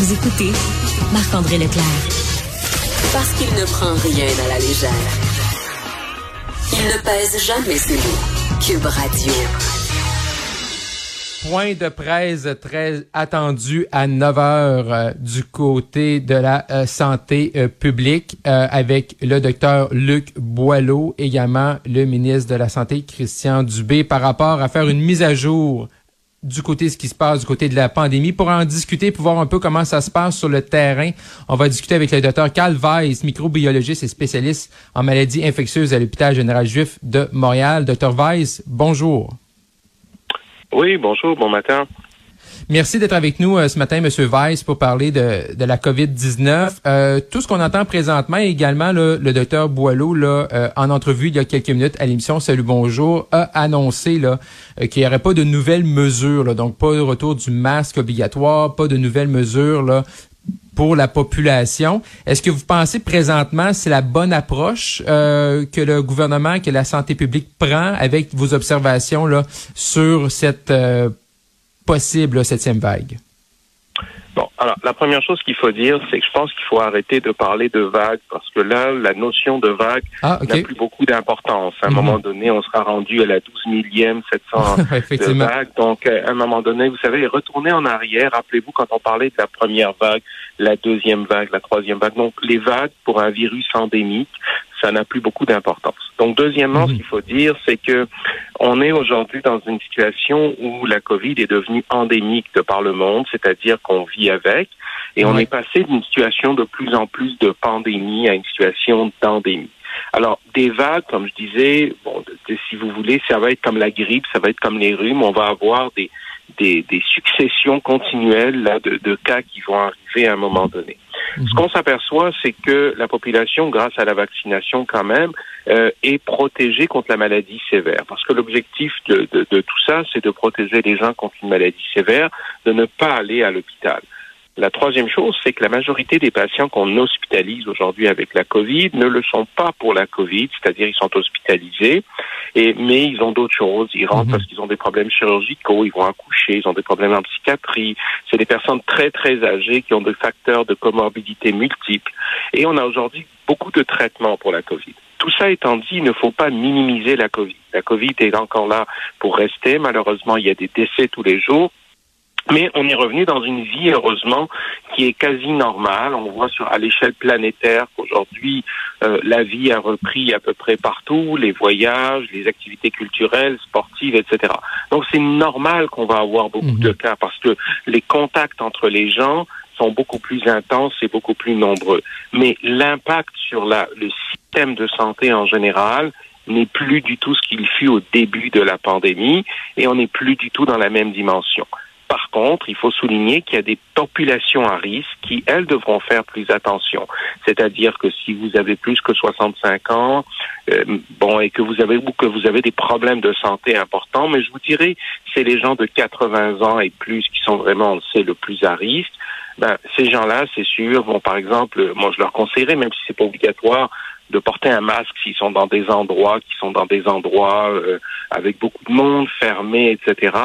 Vous écoutez Marc-André Leclerc. Parce qu'il ne prend rien à la légère. Il ne pèse jamais ses mots. Cube Radio. Point de presse très attendu à 9 heures euh, du côté de la euh, santé euh, publique avec le docteur Luc Boileau, également le ministre de la Santé Christian Dubé, par rapport à faire une mise à jour du côté de ce qui se passe du côté de la pandémie. Pour en discuter, pour voir un peu comment ça se passe sur le terrain, on va discuter avec le docteur Carl Weiss, microbiologiste et spécialiste en maladies infectieuses à l'hôpital général juif de Montréal. Docteur Weiss, bonjour. Oui, bonjour, bon matin. Merci d'être avec nous euh, ce matin, Monsieur Weiss, pour parler de, de la COVID-19. Euh, tout ce qu'on entend présentement, également le docteur Boileau, là, euh, en entrevue il y a quelques minutes à l'émission Salut Bonjour, a annoncé là qu'il n'y aurait pas de nouvelles mesures, là, donc pas de retour du masque obligatoire, pas de nouvelles mesures là, pour la population. Est-ce que vous pensez présentement c'est la bonne approche que le gouvernement, que la santé publique prend avec vos observations là sur cette possible, septième vague? Bon, alors la première chose qu'il faut dire, c'est que je pense qu'il faut arrêter de parler de vague parce que là, la notion de vague ah, n'a plus beaucoup d'importance. À un mhm. moment donné, on sera rendu à la 12 millième, 700 de vague. Donc, euh, à un moment donné, vous savez, retourner en arrière. Rappelez-vous quand on parlait de la première vague, la deuxième vague, la troisième vague. Donc, les vagues pour un virus endémique, ça n'a plus beaucoup d'importance. Donc, deuxièmement, ce mhm. qu'il faut dire, c'est que on est aujourd'hui dans une situation où la COVID est devenue endémique de par le monde, c'est-à-dire qu'on vit avec, et on est passé d'une situation de plus en plus de pandémie à une situation d'endémie. Alors, des vagues, comme je disais, bon, si vous voulez, ça va être comme la grippe, ça va être comme les rhumes, on va avoir des, des, des successions continuelles là, de, de cas qui vont arriver à un moment donné. Ce qu'on s'aperçoit, c'est que la population, grâce à la vaccination quand même, euh, est protégée contre la maladie sévère. Parce que l'objectif de, de, de tout ça, c'est de protéger les gens contre une maladie sévère, de ne pas aller à l'hôpital. La troisième chose, c'est que la majorité des patients qu'on hospitalise aujourd'hui avec la COVID ne le sont pas pour la COVID, c'est-à-dire ils sont hospitalisés, et, mais ils ont d'autres choses. Ils rentrent mhm. parce qu'ils ont des problèmes chirurgicaux, ils vont accoucher, ils ont des problèmes en psychiatrie. C'est des personnes très, très âgées qui ont des facteurs de comorbidité multiples. Et on a aujourd'hui beaucoup de traitements pour la COVID. Tout ça étant dit, il ne faut pas minimiser la COVID. La COVID est encore là pour rester. Malheureusement, il y a des décès tous les jours. Mais on est revenu dans une vie, heureusement, qui est quasi normale. On voit sur à l'échelle planétaire qu'aujourd'hui, euh, la vie a repris à peu près partout, les voyages, les activités culturelles, sportives, etc. Donc c'est normal qu'on va avoir beaucoup mhm. de cas parce que les contacts entre les gens sont beaucoup plus intenses et beaucoup plus nombreux. Mais l'impact sur la, le système de santé en général n'est plus du tout ce qu'il fut au début de la pandémie et on n'est plus du tout dans la même dimension. Par contre, il faut souligner qu'il y a des populations à risque qui, elles, devront faire plus attention. C'est-à-dire que si vous avez plus que 65 ans, bon, et que vous avez ou que vous avez des problèmes de santé importants, mais je vous dirais, c'est les gens de 80 ans et plus qui sont vraiment, on le sait, le plus à risque. Ben, ces gens-là, c'est sûr, vont par exemple, moi je leur conseillerais, même si c'est pas obligatoire, de porter un masque s'ils sont dans des endroits qui sont dans des endroits euh, avec beaucoup de monde, fermés, etc.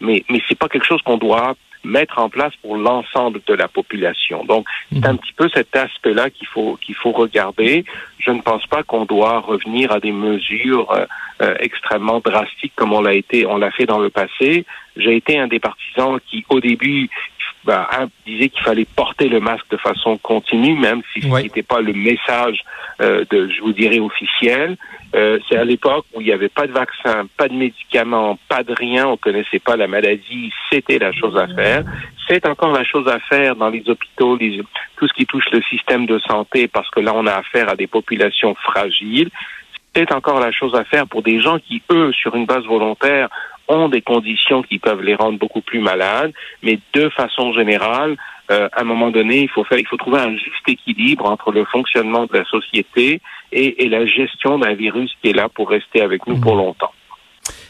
Mais mais c'est pas quelque chose qu'on doit mettre en place pour l'ensemble de la population. Donc, c'est mhm. un petit peu cet aspect-là qu'il faut qu'il faut regarder. Je ne pense pas qu'on doit revenir à des mesures euh, euh, extrêmement drastiques comme on l'a été, on l'a fait dans le passé. J'ai été un des partisans qui, au début, bah, disait qu'il fallait porter le masque de façon continue, même si ce n'était pas le message euh, de, je vous dirais, officiel. Euh, c'est à l'époque où il n'y avait pas de vaccin, pas de médicaments, pas de rien, on connaissait pas la maladie, c'était la chose à faire. C'est encore la chose à faire dans les hôpitaux, tout ce qui touche le système de santé, parce que là, on a affaire à des populations fragiles. C'est encore la chose à faire pour des gens qui, eux, sur une base volontaire, ont des conditions qui peuvent les rendre beaucoup plus malades, mais de façon générale, euh, à un moment donné, il faut faire, il faut trouver un juste équilibre entre le fonctionnement de la société et, et la gestion d'un virus qui est là pour rester avec nous pour mmh. longtemps.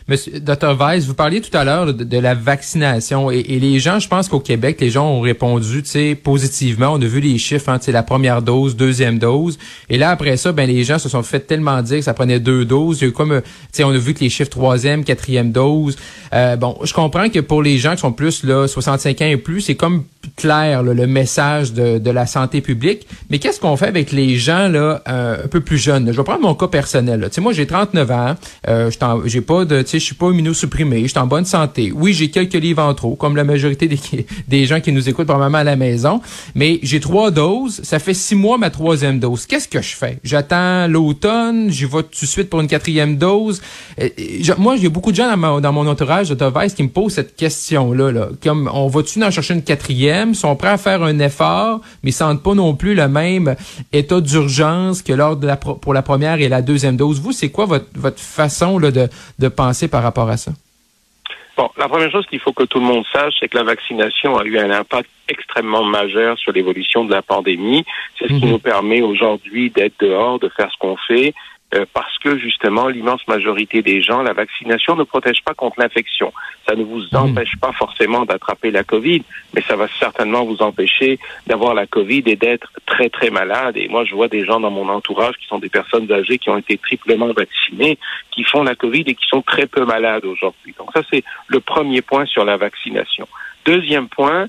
Monsieur, Dr. Weiss, vous parliez tout à l'heure de, la vaccination et, les gens, je pense qu'au Québec, les gens ont répondu, tu positivement. On a vu les chiffres, hein, la première dose, deuxième dose. Et là, après ça, ben, les gens se sont fait tellement dire que ça prenait deux doses. Il comme, tu on a vu que les chiffres troisième, quatrième dose. Euh, bon, je comprends que pour les gens qui sont plus, là, 65 ans et plus, c'est comme clair le message de, de, la santé publique. Mais qu'est-ce qu'on fait avec les gens là un peu plus jeunes? Je vais prendre mon cas personnel. Sais, moi, j'ai 39 ans. Euh, j'ai pas de, tu sais, je suis pas immunosupprimé. Je suis en bonne santé. Oui, j'ai quelques livres en trop, comme la majorité des, des gens qui nous écoutent probablement à la maison. Mais j'ai trois doses. Ça fait six mois ma troisième dose. Qu'est-ce que je fais? J'attends l'automne. J'y vais tout de suite pour une quatrième dose. Euh, moi, j'ai beaucoup de gens dans, mon entourage de Device qui me posent cette question-là. Là. Comme, on va-tu en chercher une quatrième? Sont prêts à faire un effort, mais ils sentent pas non plus le même état d'urgence que lors de la, pour la première et la deuxième dose. Vous, c'est quoi votre, votre façon là, de, de penser par rapport à ça? Bon, la première chose qu'il faut que tout le monde sache, c'est que la vaccination a eu un impact extrêmement majeur sur l'évolution de la pandémie. C'est ce qui mhm. nous permet aujourd'hui d'être dehors, de faire ce qu'on fait, euh, parce que justement, l'immense majorité des gens, la vaccination ne protège pas contre l'infection. Ça ne vous hmm. empêche pas forcément d'attraper la COVID, mais ça va certainement vous empêcher d'avoir la COVID et d'être très, très malade. Et moi, je vois des gens dans mon entourage qui sont des personnes âgées qui ont été triplement vaccinées, qui font la COVID et qui sont très peu malades aujourd'hui. Donc ça, c'est le premier point sur la vaccination. Deuxième point,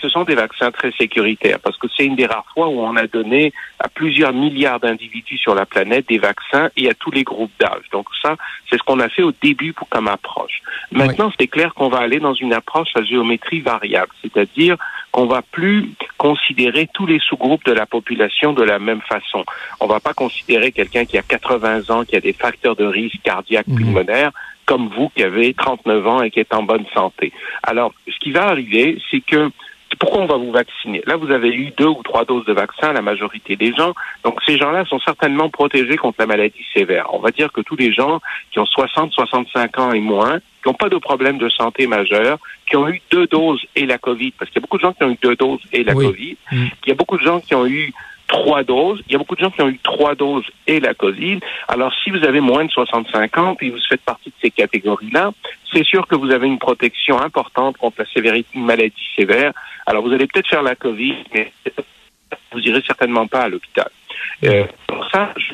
ce sont des vaccins très sécuritaires parce que c'est une des rares fois où on a donné à plusieurs milliards d'individus sur la planète des vaccins et à tous les groupes d'âge. Donc ça, c'est ce qu'on a fait au début pour comme approche. Maintenant, c'est clair qu'on va aller dans une approche à géométrie variable, c'est-à-dire qu'on va plus considérer tous les sous-groupes de la population de la même façon. On va pas considérer quelqu'un qui a 80 ans, qui a des facteurs de risque cardiaque mhm. pulmonaire, comme vous qui avez 39 ans et qui êtes en bonne santé. Alors, ce qui va arriver, c'est que pourquoi on va vous vacciner? Là, vous avez eu deux ou trois doses de vaccin, la majorité des gens. Donc, ces gens-là sont certainement protégés contre la maladie sévère. On va dire que tous les gens qui ont 60, 65 ans et moins, qui n'ont pas de problème de santé majeur, qui ont eu deux doses et la COVID, parce qu'il y a beaucoup de gens qui ont eu deux doses et la COVID, mm. il y a beaucoup de gens qui ont eu trois doses. Il y a beaucoup de gens qui ont eu trois doses et la COVID. Alors, si vous avez moins de 65 ans et vous faites partie de ces catégories-là, c'est sûr que vous avez une protection importante contre la sévérité, une maladie sévère. Alors, vous allez peut-être faire la COVID, mais vous irez certainement pas à l'hôpital. Euh, pour ça, je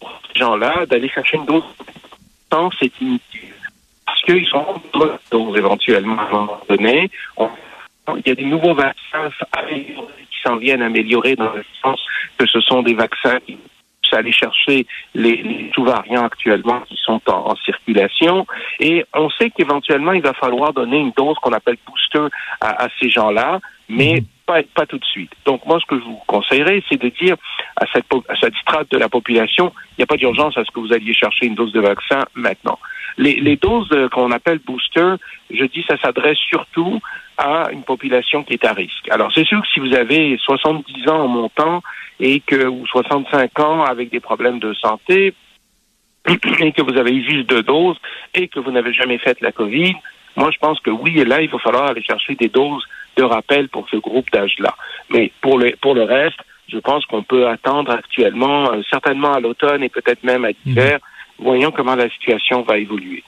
pour ces gens-là, d'aller chercher une dose c'est inutile. Parce qu'ils sont en doses éventuellement à un moment donné. il y a des nouveaux vaccins s'en viennent améliorer dans le sens que ce sont des vaccins qui aller chercher les, sous-variants actuellement qui sont en, circulation. Et on sait qu'éventuellement, il va falloir donner une dose qu'on appelle booster à, ces gens-là, mais mhm. pas, tout de suite. Donc moi, ce que je vous conseillerais, c'est de dire à cette, à cette strate de la population, il n'y a pas d'urgence à ce que vous alliez chercher une dose de vaccin maintenant. Les, les doses qu'on appelle booster, je dis, ça s'adresse surtout à une population qui est à risque. Alors, c'est sûr que si vous avez 70 ans en montant et que, ou 65 ans avec des problèmes de santé, et que vous avez eu juste deux doses et que vous n'avez jamais fait la COVID, moi, je pense que oui, et là, il va falloir aller chercher des doses de rappel pour ce groupe d'âge-là. Mais pour le, pour le reste, je pense qu'on peut attendre actuellement, euh, certainement à l'automne et peut-être même à l'hiver, mmh. Voyons comment la situation va évoluer.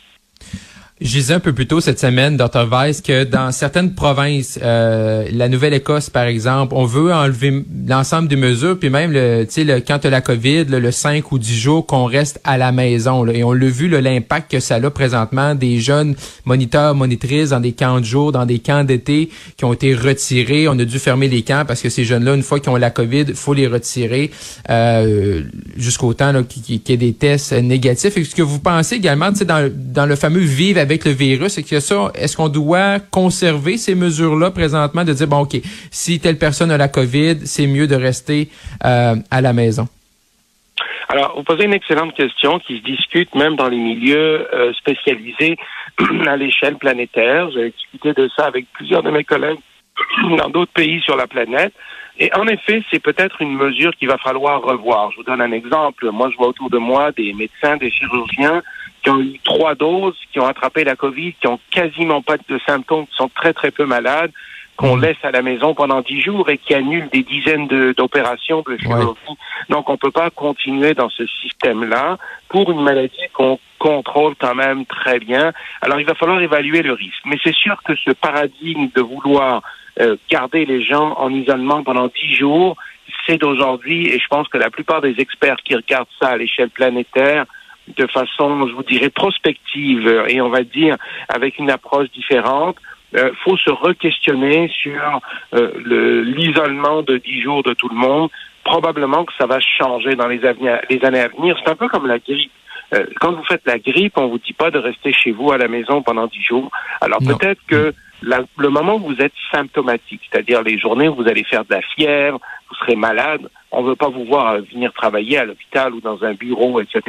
Je disais un peu plus tôt cette semaine, Dr. Weiss, que dans certaines provinces, euh, la Nouvelle-Écosse, par exemple, on veut enlever l'ensemble des mesures, puis même, le, le, quand tu la COVID, le 5 ou 10 jours qu'on reste à la maison. et on l'a vu, l'impact que ça a présentement, des jeunes moniteurs, monitrices dans des camps de jour, dans des camps d'été qui ont été retirés. On a dû fermer les camps parce que ces jeunes-là, une fois qu'ils ont la COVID, faut les retirer euh, jusqu'au temps qu'il y ait des tests négatifs. Est-ce que vous pensez également, dans, dans le fameux vivre avec avec le virus, que est-ce qu'on doit conserver ces mesures-là présentement, de dire, bon, OK, si telle personne a la COVID, c'est mieux de rester euh, à la maison? Alors, vous posez une excellente question qui se discute même dans les milieux euh, spécialisés à l'échelle planétaire. J'ai discuté de ça avec plusieurs de mes collègues dans d'autres pays sur la planète. Et en effet, c'est peut-être une mesure qu'il va falloir revoir. Je vous donne un exemple. Moi, je vois autour de moi des médecins, des chirurgiens qui ont eu trois doses, qui ont attrapé la COVID, qui ont quasiment pas de symptômes, qui sont très très peu malades, qu'on mmh. laisse à la maison pendant dix jours et qui annulent des dizaines d'opérations de, chirurgie. Donc on peut pas continuer dans ce système-là pour une maladie qu'on contrôle quand même très bien. Alors il va falloir évaluer le risque. Mais c'est sûr que ce paradigme de vouloir euh, garder les gens en isolement pendant dix jours, c'est d'aujourd'hui et je pense que la plupart des experts qui regardent ça à l'échelle planétaire de façon, je vous dirais, prospective et on va dire avec une approche différente, euh, faut se re-questionner sur euh, l'isolement de dix jours de tout le monde. Probablement que ça va changer dans les, les années à venir. C'est un peu comme la grippe. Euh, quand vous faites la grippe, on vous dit pas de rester chez vous à la maison pendant dix jours. Alors peut-être que le moment où vous êtes symptomatique, c'est-à-dire les journées où vous allez faire de la fièvre, vous serez malade, on ne veut pas vous voir venir travailler à l'hôpital ou dans un bureau, etc.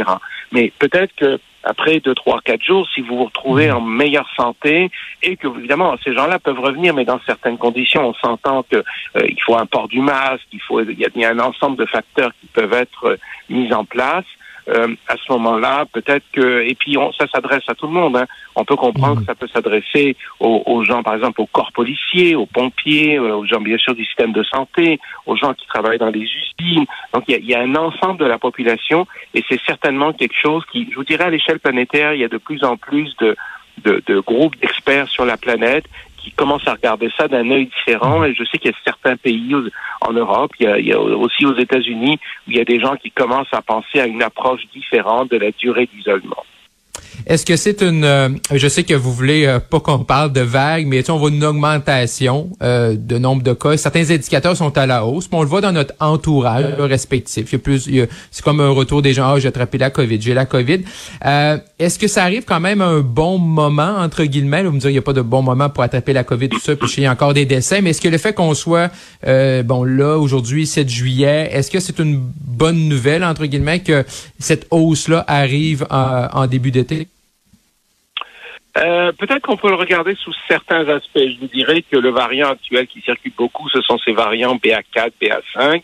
Mais peut-être que après deux, trois, quatre jours, si vous vous retrouvez mmh. en meilleure santé et que évidemment ces gens-là peuvent revenir, mais dans certaines conditions, on s'entend que euh, il faut un port du masque, il faut il y, a, un ensemble de facteurs qui peuvent être euh, mis en place. Euh, à ce moment-là, peut-être que et puis on, ça s'adresse à tout le monde. Hein. On peut comprendre que ça peut s'adresser aux, gens, par exemple, aux corps policiers, aux pompiers, euh, aux gens bien sûr du système de santé, aux gens qui travaillent dans les usines. Donc il y a, y a un ensemble de la population et c'est certainement quelque chose qui, je vous dirais, à l'échelle planétaire, il y a de plus en plus de de, de groupes d'experts sur la planète qui commencent à regarder ça d'un œil différent. Et je sais qu'il y a certains pays en Europe, il y a, il y a aussi aux États-Unis, où il y a des gens qui commencent à penser à une approche différente de la durée d'isolement. Est-ce que c'est une, euh, je sais que vous voulez euh, pas qu'on parle de vague, mais on voit une augmentation euh, de nombre de cas. Certains indicateurs sont à la hausse, mais on le voit dans notre entourage respectif. Il y a plus, c'est comme un retour des gens, ah, j'ai attrapé la COVID, j'ai la COVID. Est-ce que ça arrive quand même à un bon moment entre guillemets? Vous me dire, il n'y a pas de bon moment pour attraper la COVID, tout ça, puis il y a encore des décès. Mais est-ce que le fait qu'on soit, bon là aujourd'hui 7 juillet, est-ce que c'est une bonne nouvelle entre guillemets que cette hausse là arrive en début d'été? Euh, peut-être qu'on peut le regarder sous certains aspects. Je vous dirais que le variant actuel qui circule beaucoup, ce sont ces variants BA4, BA5.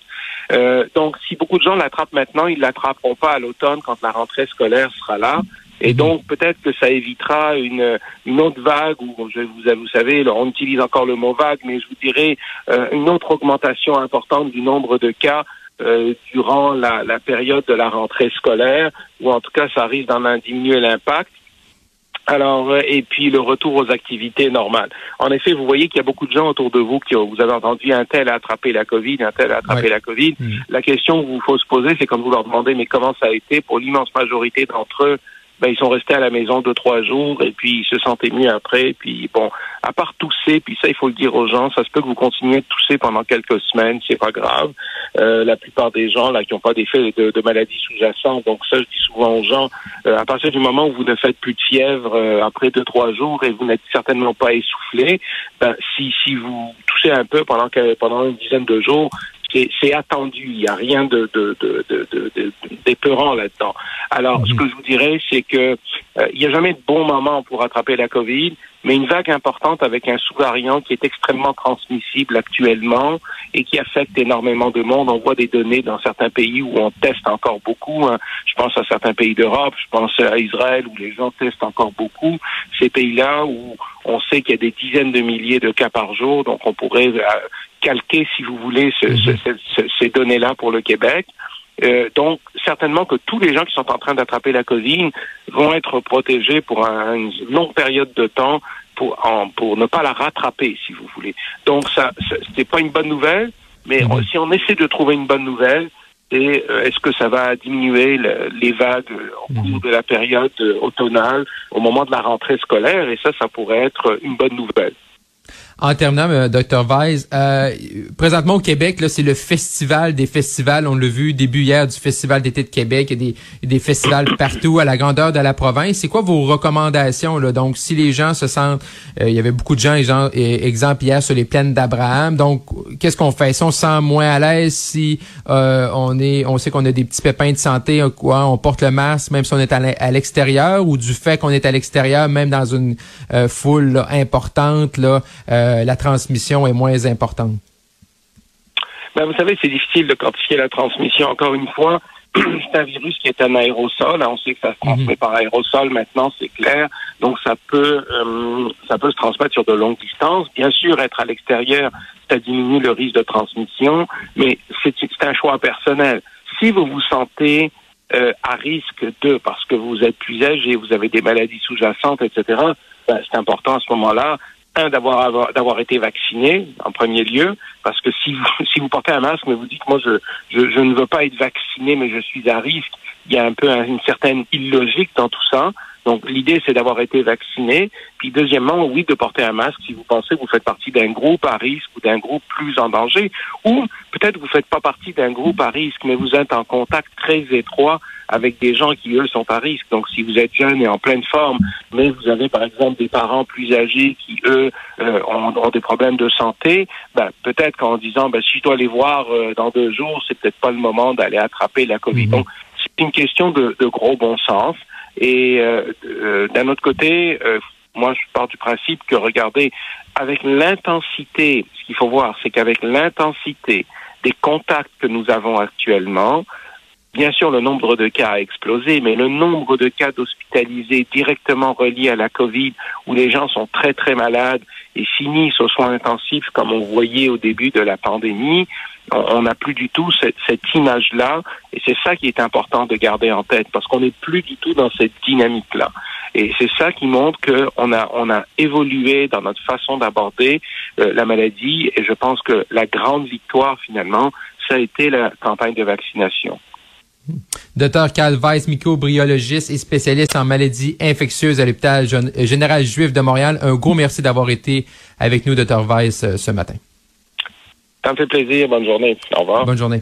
Euh, donc, si beaucoup de gens l'attrapent maintenant, ils l'attraperont pas à l'automne quand la rentrée scolaire sera là. Et mhm. donc, peut-être que ça évitera une, une autre vague, ou je vous, vous savez, on utilise encore le mot vague, mais je vous dirais euh, une autre augmentation importante du nombre de cas euh, durant la, la, période de la rentrée scolaire, ou en tout cas, ça risque d'en diminuer l'impact. Alors, euh, et puis le retour aux activités normales. En effet, vous voyez qu'il y a beaucoup de gens autour de vous qui ont, vous avez entendu un tel a attrapé la COVID, un tel a attrapé la COVID. Mm. La question qu'il faut se poser, c'est quand vous leur demandez, mais comment ça a été pour l'immense majorité d'entre eux, ben, ils sont restés à la maison deux, trois jours et puis ils se sentaient mieux après. Puis bon, à part tousser, puis ça, il faut le dire aux gens, ça se peut que vous continuez de tousser pendant quelques semaines, c'est pas grave. Euh, la plupart des gens là qui n'ont pas d'effet de, de maladies sous-jacentes, donc ça, je dis souvent aux gens, euh, à partir du moment où vous ne faites plus de fièvre euh, après deux, trois jours et vous n'êtes certainement pas essoufflé, ben, si, si vous toussez un peu pendant, pendant une dizaine de jours, c'est attendu. Il n'y a rien de, de, de, de, d'épeurant là-dedans. Alors, ce mhm. que je vous dirais, c'est que euh, il n'y a jamais de bon moment pour attraper la COVID, mais une vague importante avec un sous-variant qui est extrêmement transmissible actuellement et qui affecte énormément de monde. On voit des données dans certains pays où on teste encore beaucoup. Hein. Je pense à certains pays d'Europe, je pense à Israël où les gens testent encore beaucoup. Ces pays-là où on sait qu'il y a des dizaines de milliers de cas par jour, donc on pourrait euh, calquer, si vous voulez, mhm. ces données-là pour le Québec. Euh, donc, certainement que tous les gens qui sont en train d'attraper la COVID vont être protégés pour une longue période de temps pour, pour ne pas la rattraper, si vous voulez. Donc, ça, n'est pas une bonne nouvelle, mais mhm. si on essaie de trouver une bonne nouvelle, et euh, est-ce que ça va diminuer les vagues au cours mhm. de la période automnale, au moment de la rentrée scolaire, et ça, ça pourrait être une bonne nouvelle. En terminant, euh, Dr. Weiss, euh, présentement au Québec, là, c'est le festival des festivals. On l'a vu début hier du Festival d'été de Québec. Il y a des, des festivals partout à la grandeur de la province. C'est quoi vos recommandations? Là? Donc, si les gens se sentent... Euh, il y avait beaucoup de gens, gens exemple hier, sur les plaines d'Abraham. Donc, qu'est-ce qu'on fait? Si on se sent moins à l'aise, si on est, on sait qu'on a des petits pépins de santé, quoi, on porte le masque même si on est à l'extérieur ou du fait qu'on est à l'extérieur, même dans une foule importante, là, euh, la transmission est moins importante? Ben, vous savez, c'est difficile de quantifier la transmission. Encore une fois, c'est un virus qui est un aérosol. On sait que ça se transmet mhm. par aérosol maintenant, c'est clair. Donc ça peut euh, ça peut se transmettre sur de longues distances. Bien sûr, être à l'extérieur, ça diminue le risque de transmission, mais c'est un choix personnel. Si vous vous sentez euh, à risque de, parce que vous êtes plus âgé, vous avez des maladies sous-jacentes, etc., ben, c'est important à ce moment-là d'avoir d'avoir été vacciné en premier lieu, parce que si vous si vous portez un masque, mais vous dites moi je, je, je ne veux pas être vacciné, mais je suis à risque, il y a un peu une certaine illogique dans tout ça. Donc, l'idée, c'est d'avoir été vacciné. Puis, deuxièmement, oui, de porter un masque si vous pensez que vous faites partie d'un groupe à risque ou d'un groupe plus en danger. Ou peut-être que vous ne faites pas partie d'un groupe à risque, mais vous êtes en contact très étroit avec des gens qui, eux, sont à risque. Donc, si vous êtes jeune et en pleine forme, mais vous avez, par exemple, des parents plus âgés qui, eux, euh, ont, des problèmes de santé, ben, peut-être qu'en disant, ben, si je dois les voir euh, dans deux jours, c'est peut-être pas le moment d'aller attraper la COVID. Mhm. Donc, c'est une question de, gros bon sens. Et euh, d'un autre côté, moi, je pars du principe que, regardez, avec l'intensité, ce qu'il faut voir, c'est qu'avec l'intensité des contacts que nous avons actuellement, Bien sûr, le nombre de cas a explosé, mais le nombre de cas d'hospitalisés directement reliés à la COVID, où les gens sont très très malades et finissent aux soins intensifs, comme on voyait au début de la pandémie, on n'a plus du tout cette, cette image-là, et c'est ça qui est important de garder en tête, parce qu'on n'est plus du tout dans cette dynamique-là. Et c'est ça qui montre qu'on a, on a évolué dans notre façon d'aborder euh, la maladie, et je pense que la grande victoire, finalement, ça a été la campagne de vaccination. Docteur Carl Weiss, microbiologiste et spécialiste en maladies infectieuses à l'hôpital général juif de Montréal. Un gros merci d'avoir été avec nous, Docteur Weiss, euh, ce matin. Ça me fait plaisir. Bonne journée. Au revoir. Bonne journée.